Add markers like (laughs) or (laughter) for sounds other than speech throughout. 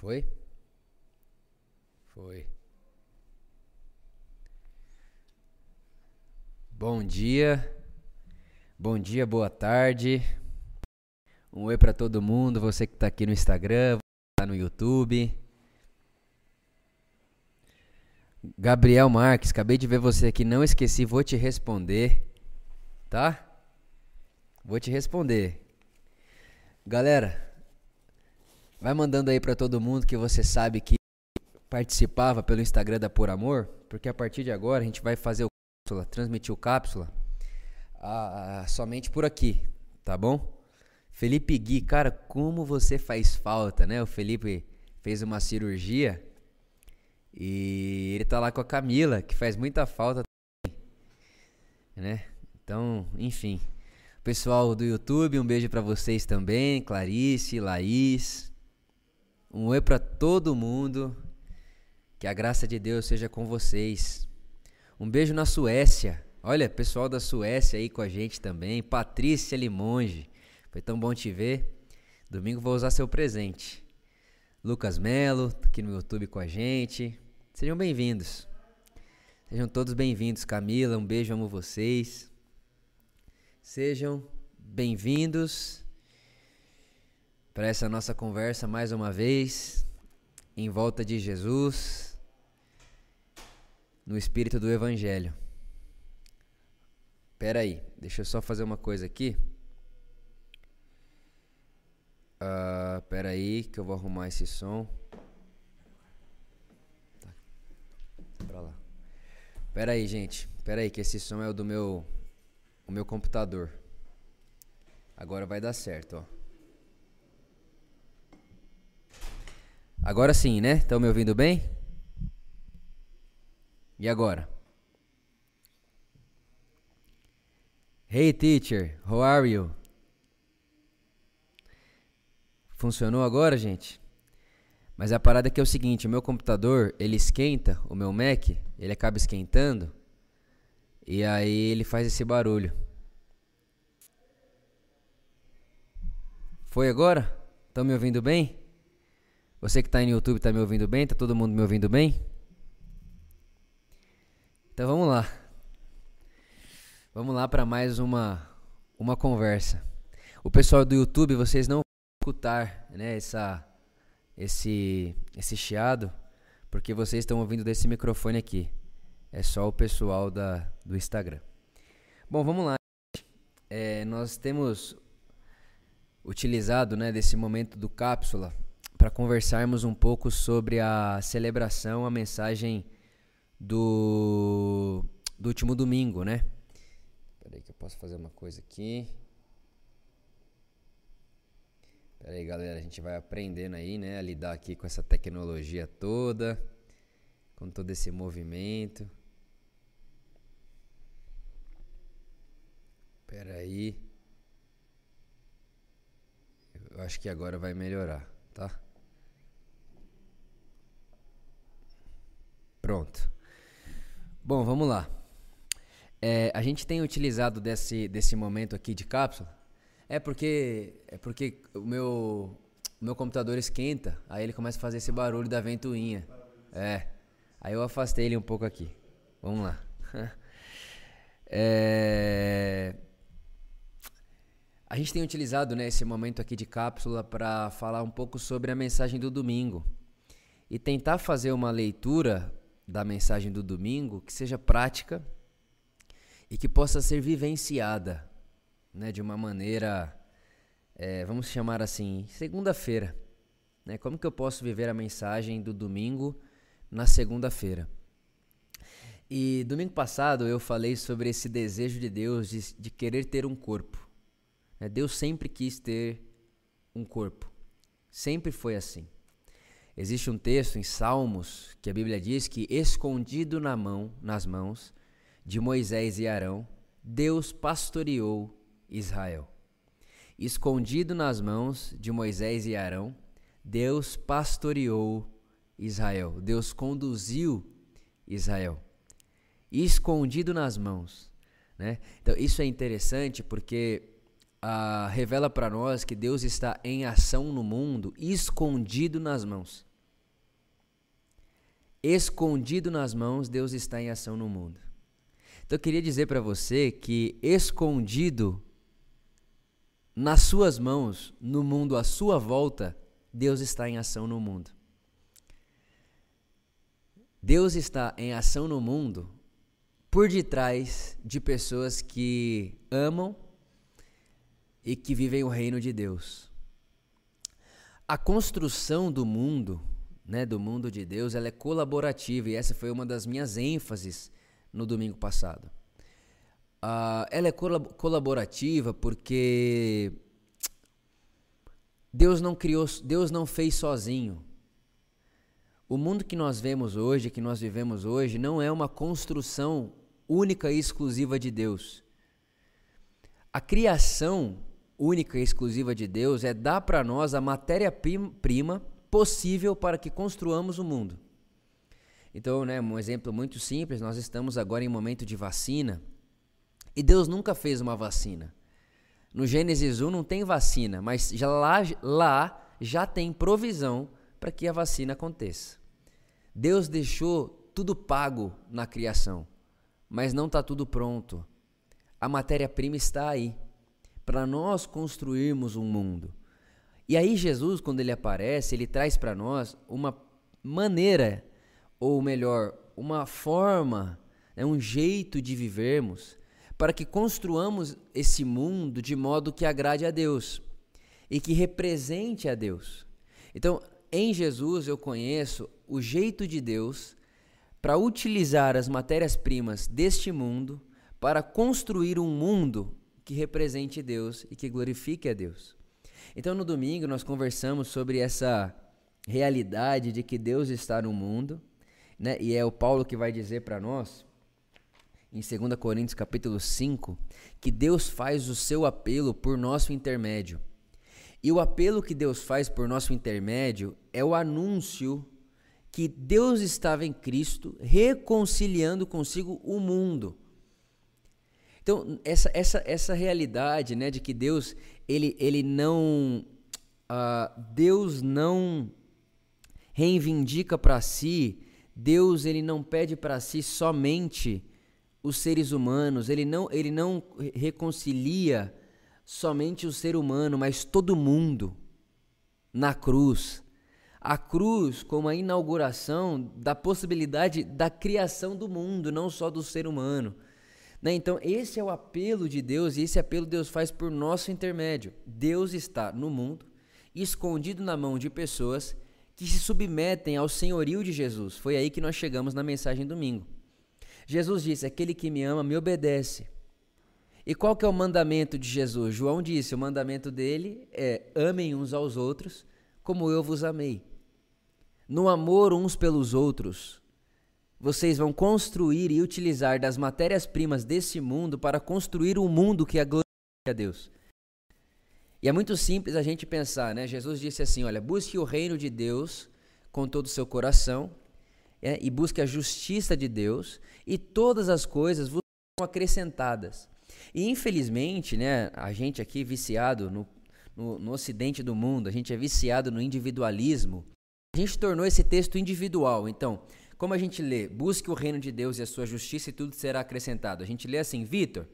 Foi? Foi. Bom dia. Bom dia, boa tarde. Um oi para todo mundo, você que tá aqui no Instagram, tá no YouTube. Gabriel Marques, acabei de ver você aqui, não esqueci, vou te responder, tá? Vou te responder. Galera, vai mandando aí para todo mundo que você sabe que participava pelo Instagram da Por Amor, porque a partir de agora a gente vai fazer o cápsula, transmitir o cápsula somente por aqui, tá bom? Felipe Gui, cara, como você faz falta, né? O Felipe fez uma cirurgia e ele tá lá com a Camila, que faz muita falta também, né? Então, enfim. Pessoal do YouTube, um beijo para vocês também, Clarice, Laís. Um oi para todo mundo. Que a graça de Deus seja com vocês. Um beijo na Suécia. Olha, pessoal da Suécia aí com a gente também. Patrícia Limonge. Foi tão bom te ver. Domingo vou usar seu presente. Lucas Melo, aqui no YouTube com a gente. Sejam bem-vindos. Sejam todos bem-vindos. Camila, um beijo, amo vocês. Sejam bem-vindos para essa nossa conversa mais uma vez em volta de Jesus no espírito do evangelho. Pera aí, deixa eu só fazer uma coisa aqui. Uh, pera aí que eu vou arrumar esse som. Tá. Pra lá. Pera aí, gente. Pera aí que esse som é o do meu o meu computador. Agora vai dar certo, ó. Agora sim, né? Estão me ouvindo bem? E agora? Hey teacher, how are you? Funcionou agora, gente? Mas a parada aqui é o seguinte, o meu computador, ele esquenta, o meu Mac, ele acaba esquentando, e aí ele faz esse barulho. Foi agora? Estão me ouvindo bem? Você que está no YouTube está me ouvindo bem? Tá todo mundo me ouvindo bem? Então vamos lá. Vamos lá para mais uma uma conversa. O pessoal do YouTube, vocês não escutar, né, essa esse esse chiado, porque vocês estão ouvindo desse microfone aqui. É só o pessoal da do Instagram. Bom, vamos lá. É, nós temos utilizado, né, desse momento do cápsula para conversarmos um pouco sobre a celebração, a mensagem do do último domingo, né? Peraí que eu posso fazer uma coisa aqui. Pera aí, galera, a gente vai aprendendo aí, né, a lidar aqui com essa tecnologia toda, com todo esse movimento. Pera aí. Eu acho que agora vai melhorar, tá? Pronto. Bom, vamos lá. É, a gente tem utilizado desse, desse momento aqui de cápsula é porque é porque o meu o meu computador esquenta, aí ele começa a fazer esse barulho da ventoinha. É. Aí eu afastei ele um pouco aqui. Vamos lá. (laughs) é... A gente tem utilizado né, esse momento aqui de cápsula para falar um pouco sobre a mensagem do domingo e tentar fazer uma leitura da mensagem do domingo que seja prática e que possa ser vivenciada né, de uma maneira, é, vamos chamar assim, segunda-feira. Né? Como que eu posso viver a mensagem do domingo na segunda-feira? E domingo passado eu falei sobre esse desejo de Deus de, de querer ter um corpo. Né? Deus sempre quis ter um corpo. Sempre foi assim. Existe um texto em Salmos que a Bíblia diz que escondido na mão, nas mãos de Moisés e Arão, Deus pastoreou Israel. Escondido nas mãos de Moisés e Arão, Deus pastoreou Israel. Deus conduziu Israel. Escondido nas mãos. Né? Então, isso é interessante porque ah, revela para nós que Deus está em ação no mundo, escondido nas mãos. Escondido nas mãos, Deus está em ação no mundo. Então eu queria dizer para você que escondido nas suas mãos, no mundo à sua volta, Deus está em ação no mundo. Deus está em ação no mundo por detrás de pessoas que amam e que vivem o reino de Deus. A construção do mundo, né, do mundo de Deus, ela é colaborativa e essa foi uma das minhas ênfases no domingo passado. Uh, ela é colaborativa porque Deus não criou, Deus não fez sozinho. O mundo que nós vemos hoje, que nós vivemos hoje, não é uma construção única e exclusiva de Deus. A criação única e exclusiva de Deus é dar para nós a matéria-prima possível para que construamos o mundo. Então, né, um exemplo muito simples, nós estamos agora em momento de vacina e Deus nunca fez uma vacina. No Gênesis 1 não tem vacina, mas já lá, lá já tem provisão para que a vacina aconteça. Deus deixou tudo pago na criação, mas não está tudo pronto. A matéria-prima está aí para nós construirmos um mundo. E aí Jesus, quando ele aparece, ele traz para nós uma maneira, ou melhor, uma forma, é um jeito de vivermos para que construamos esse mundo de modo que agrade a Deus e que represente a Deus. Então, em Jesus eu conheço o jeito de Deus para utilizar as matérias-primas deste mundo para construir um mundo que represente Deus e que glorifique a Deus. Então, no domingo, nós conversamos sobre essa realidade de que Deus está no mundo, né? e é o Paulo que vai dizer para nós, em 2 Coríntios capítulo 5, que Deus faz o seu apelo por nosso intermédio. E o apelo que Deus faz por nosso intermédio é o anúncio que Deus estava em Cristo reconciliando consigo o mundo. Então, essa, essa, essa realidade né, de que Deus ele, ele não. Uh, Deus não reivindica para si, Deus ele não pede para si somente os seres humanos, ele não, ele não reconcilia somente o ser humano, mas todo mundo na cruz. A cruz como a inauguração da possibilidade da criação do mundo, não só do ser humano. Né? Então, esse é o apelo de Deus e esse apelo Deus faz por nosso intermédio. Deus está no mundo, escondido na mão de pessoas que se submetem ao senhorio de Jesus. Foi aí que nós chegamos na mensagem domingo. Jesus disse: Aquele que me ama me obedece. E qual que é o mandamento de Jesus? João disse: o mandamento dele é: amem uns aos outros como eu vos amei. No amor uns pelos outros, vocês vão construir e utilizar das matérias-primas desse mundo para construir um mundo que glorifique a Deus. E é muito simples a gente pensar, né? Jesus disse assim: olha, busque o reino de Deus com todo o seu coração é, e busque a justiça de Deus, e todas as coisas vos serão acrescentadas. E infelizmente, né, a gente aqui viciado no, no, no ocidente do mundo, a gente é viciado no individualismo. A gente tornou esse texto individual. Então, como a gente lê, busque o reino de Deus e a sua justiça e tudo será acrescentado. A gente lê assim, Vitor,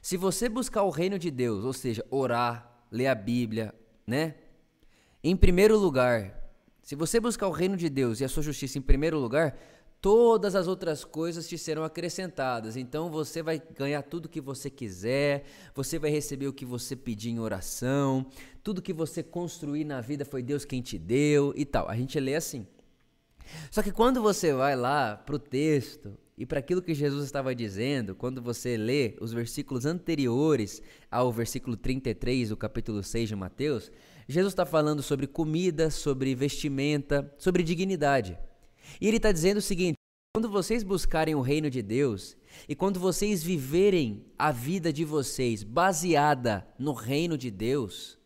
se você buscar o reino de Deus, ou seja, orar, ler a Bíblia, né? Em primeiro lugar, se você buscar o reino de Deus e a sua justiça em primeiro lugar, todas as outras coisas te serão acrescentadas. Então você vai ganhar tudo que você quiser, você vai receber o que você pedir em oração, tudo que você construir na vida foi Deus quem te deu e tal. A gente lê assim. Só que quando você vai lá para o texto e para aquilo que Jesus estava dizendo, quando você lê os versículos anteriores ao versículo 33 do capítulo 6 de Mateus, Jesus está falando sobre comida, sobre vestimenta, sobre dignidade. E ele está dizendo o seguinte: quando vocês buscarem o reino de Deus e quando vocês viverem a vida de vocês baseada no reino de Deus,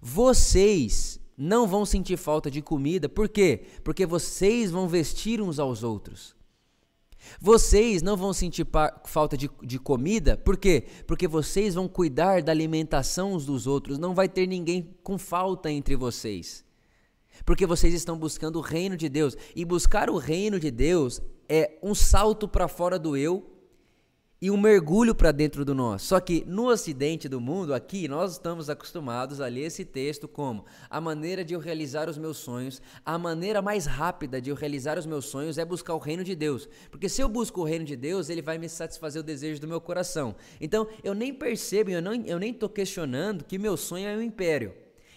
vocês não vão sentir falta de comida. Por quê? Porque vocês vão vestir uns aos outros. Vocês não vão sentir falta de, de comida, por quê? Porque vocês vão cuidar da alimentação uns dos outros, não vai ter ninguém com falta entre vocês. Porque vocês estão buscando o reino de Deus. E buscar o reino de Deus é um salto para fora do eu e um mergulho para dentro do nós. Só que no ocidente do mundo, aqui, nós estamos acostumados a ler esse texto como a maneira de eu realizar os meus sonhos, a maneira mais rápida de eu realizar os meus sonhos é buscar o reino de Deus. Porque se eu busco o reino de Deus, ele vai me satisfazer o desejo do meu coração. Então, eu nem percebo, eu, não, eu nem estou questionando que meu sonho é um império.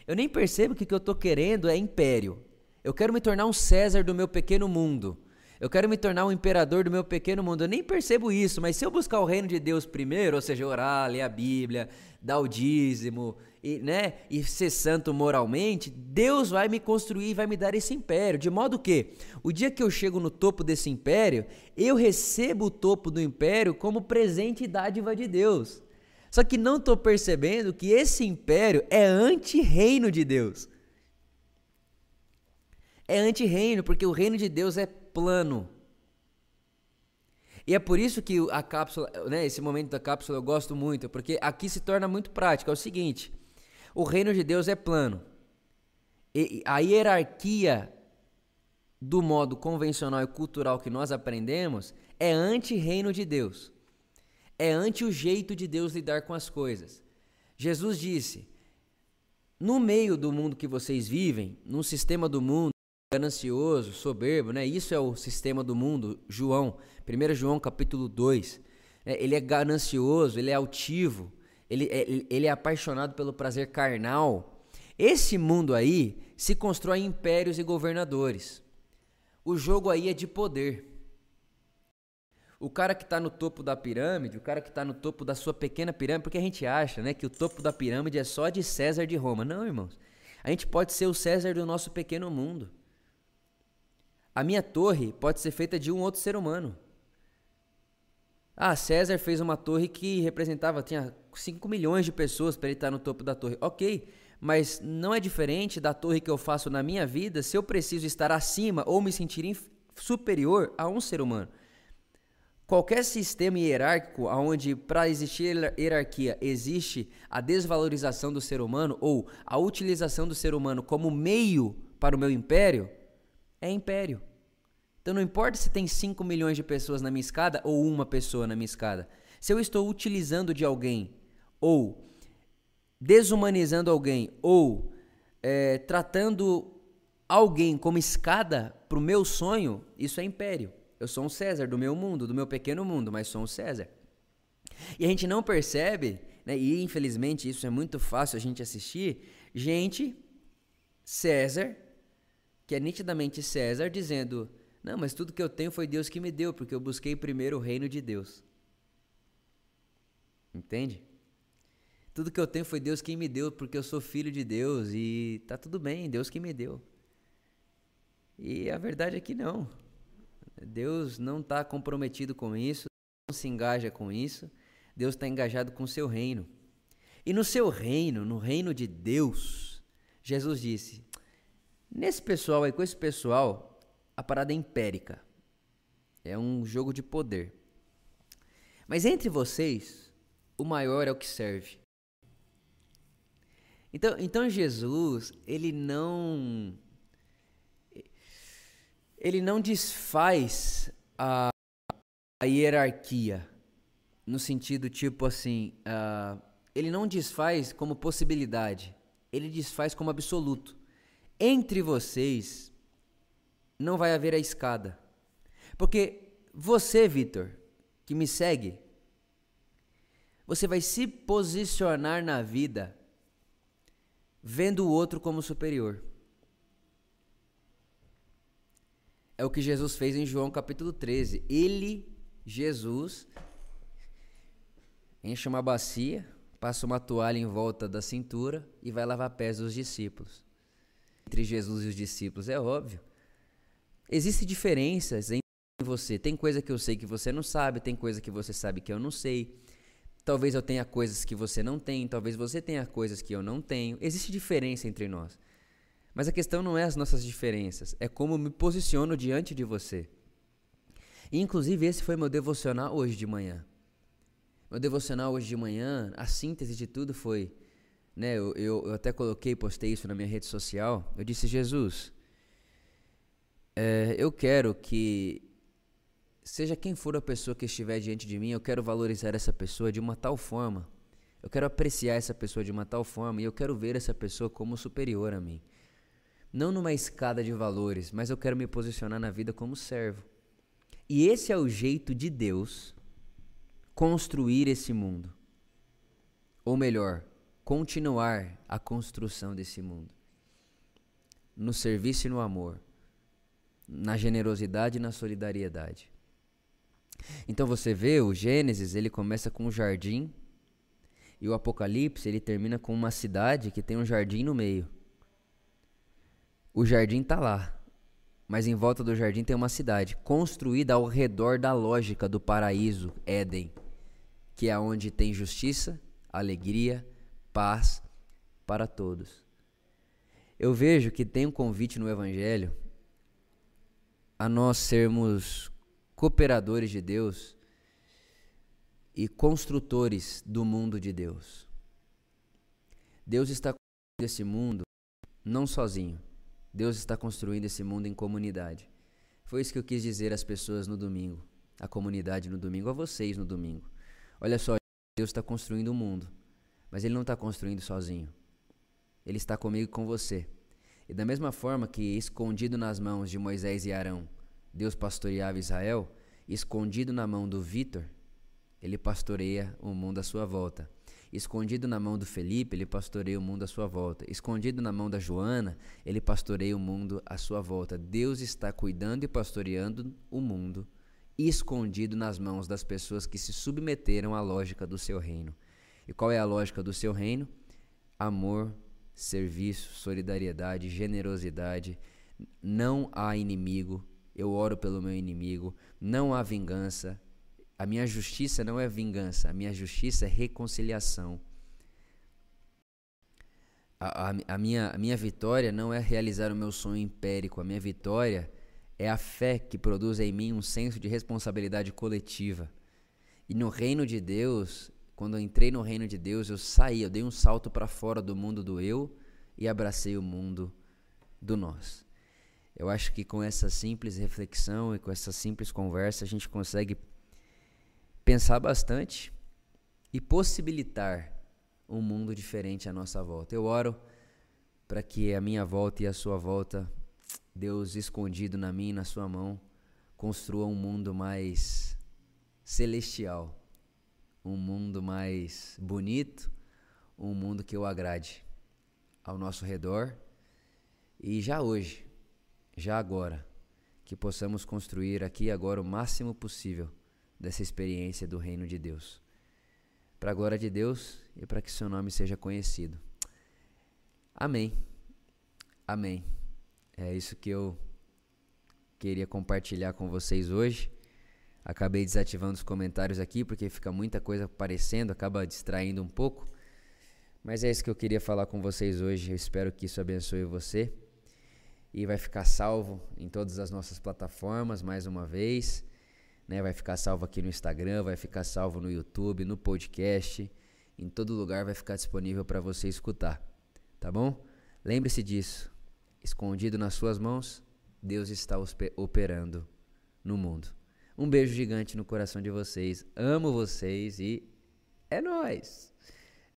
Eu nem percebo que o que eu estou querendo é império. Eu quero me tornar um César do meu pequeno mundo. Eu quero me tornar um imperador do meu pequeno mundo. Eu nem percebo isso, mas se eu buscar o reino de Deus primeiro, ou seja, orar, ler a Bíblia, dar o dízimo, e, né, e ser santo moralmente, Deus vai me construir, vai me dar esse império. De modo que, o dia que eu chego no topo desse império, eu recebo o topo do império como presente e dádiva de Deus. Só que não estou percebendo que esse império é anti-reino de Deus. É anti-reino, porque o reino de Deus é plano. E é por isso que a cápsula, né, esse momento da cápsula eu gosto muito, porque aqui se torna muito prático. É o seguinte: o reino de Deus é plano. E a hierarquia do modo convencional e cultural que nós aprendemos é anti-reino de Deus. É anti o jeito de Deus lidar com as coisas. Jesus disse: no meio do mundo que vocês vivem, no sistema do mundo, ganancioso, soberbo, né? Isso é o sistema do mundo. João, 1 João capítulo 2. É, ele é ganancioso, ele é altivo, ele é, ele é apaixonado pelo prazer carnal. Esse mundo aí se constrói impérios e governadores. O jogo aí é de poder. O cara que está no topo da pirâmide, o cara que está no topo da sua pequena pirâmide, porque a gente acha né, que o topo da pirâmide é só de César de Roma. Não, irmãos. A gente pode ser o César do nosso pequeno mundo. A minha torre pode ser feita de um outro ser humano. Ah, César fez uma torre que representava, tinha 5 milhões de pessoas para ele estar no topo da torre. Ok, mas não é diferente da torre que eu faço na minha vida se eu preciso estar acima ou me sentir superior a um ser humano. Qualquer sistema hierárquico onde para existir hierarquia existe a desvalorização do ser humano ou a utilização do ser humano como meio para o meu império, é império. Então não importa se tem 5 milhões de pessoas na minha escada ou uma pessoa na minha escada. Se eu estou utilizando de alguém ou desumanizando alguém ou é, tratando alguém como escada para o meu sonho, isso é império. Eu sou um César do meu mundo, do meu pequeno mundo, mas sou um César. E a gente não percebe, né, e infelizmente isso é muito fácil a gente assistir, gente, César, que é nitidamente César, dizendo: Não, mas tudo que eu tenho foi Deus que me deu, porque eu busquei primeiro o reino de Deus. Entende? Tudo que eu tenho foi Deus quem me deu, porque eu sou filho de Deus e tá tudo bem, Deus que me deu. E a verdade é que não. Deus não está comprometido com isso, não se engaja com isso. Deus está engajado com o seu reino. E no seu reino, no reino de Deus, Jesus disse: Nesse pessoal aí, com esse pessoal, a parada é empérica. É um jogo de poder. Mas entre vocês, o maior é o que serve. Então, então Jesus, ele não ele não desfaz a, a hierarquia no sentido tipo assim, uh, ele não desfaz como possibilidade, ele desfaz como absoluto entre vocês não vai haver a escada. Porque você, Vitor, que me segue, você vai se posicionar na vida vendo o outro como superior. É o que Jesus fez em João capítulo 13. Ele, Jesus, enche uma bacia, passa uma toalha em volta da cintura e vai lavar pés dos discípulos entre Jesus e os discípulos? É óbvio. Existem diferenças em você. Tem coisa que eu sei que você não sabe, tem coisa que você sabe que eu não sei. Talvez eu tenha coisas que você não tem, talvez você tenha coisas que eu não tenho. Existe diferença entre nós. Mas a questão não é as nossas diferenças, é como eu me posiciono diante de você. E, inclusive, esse foi meu devocional hoje de manhã. Meu devocional hoje de manhã, a síntese de tudo foi né, eu, eu, eu até coloquei, postei isso na minha rede social. Eu disse, Jesus, é, eu quero que seja quem for a pessoa que estiver diante de mim, eu quero valorizar essa pessoa de uma tal forma. Eu quero apreciar essa pessoa de uma tal forma e eu quero ver essa pessoa como superior a mim. Não numa escada de valores, mas eu quero me posicionar na vida como servo. E esse é o jeito de Deus construir esse mundo. Ou melhor, continuar a construção desse mundo. No serviço e no amor, na generosidade e na solidariedade. Então você vê, o Gênesis, ele começa com um jardim, e o Apocalipse, ele termina com uma cidade que tem um jardim no meio. O jardim está lá, mas em volta do jardim tem uma cidade construída ao redor da lógica do paraíso, Éden, que é onde tem justiça, alegria, paz para todos. Eu vejo que tem um convite no Evangelho a nós sermos cooperadores de Deus e construtores do mundo de Deus. Deus está construindo esse mundo não sozinho. Deus está construindo esse mundo em comunidade. Foi isso que eu quis dizer às pessoas no domingo, à comunidade no domingo, a vocês no domingo. Olha só, Deus está construindo o um mundo, mas Ele não está construindo sozinho. Ele está comigo e com você. E da mesma forma que escondido nas mãos de Moisés e Arão, Deus pastoreava Israel, escondido na mão do Vitor, ele pastoreia o mundo à sua volta. Escondido na mão do Felipe, ele pastoreia o mundo à sua volta. Escondido na mão da Joana, ele pastoreia o mundo à sua volta. Deus está cuidando e pastoreando o mundo, escondido nas mãos das pessoas que se submeteram à lógica do seu reino. E qual é a lógica do seu reino? Amor, serviço, solidariedade, generosidade. Não há inimigo, eu oro pelo meu inimigo, não há vingança. A minha justiça não é vingança, a minha justiça é reconciliação. A, a, a, minha, a minha vitória não é realizar o meu sonho impérico, a minha vitória é a fé que produz em mim um senso de responsabilidade coletiva. E no reino de Deus, quando eu entrei no reino de Deus, eu saí, eu dei um salto para fora do mundo do eu e abracei o mundo do nós. Eu acho que com essa simples reflexão e com essa simples conversa a gente consegue pensar bastante e possibilitar um mundo diferente à nossa volta. Eu oro para que a minha volta e a sua volta, Deus escondido na minha e na sua mão, construa um mundo mais celestial, um mundo mais bonito, um mundo que eu agrade ao nosso redor e já hoje já agora, que possamos construir aqui agora o máximo possível dessa experiência do reino de Deus. Para a glória de Deus e para que seu nome seja conhecido. Amém. Amém. É isso que eu queria compartilhar com vocês hoje. Acabei desativando os comentários aqui porque fica muita coisa aparecendo, acaba distraindo um pouco. Mas é isso que eu queria falar com vocês hoje. Eu espero que isso abençoe você e vai ficar salvo em todas as nossas plataformas mais uma vez. Né? Vai ficar salvo aqui no Instagram, vai ficar salvo no YouTube, no podcast, em todo lugar vai ficar disponível para você escutar, tá bom? Lembre-se disso. Escondido nas suas mãos, Deus está operando no mundo. Um beijo gigante no coração de vocês. Amo vocês e é nós.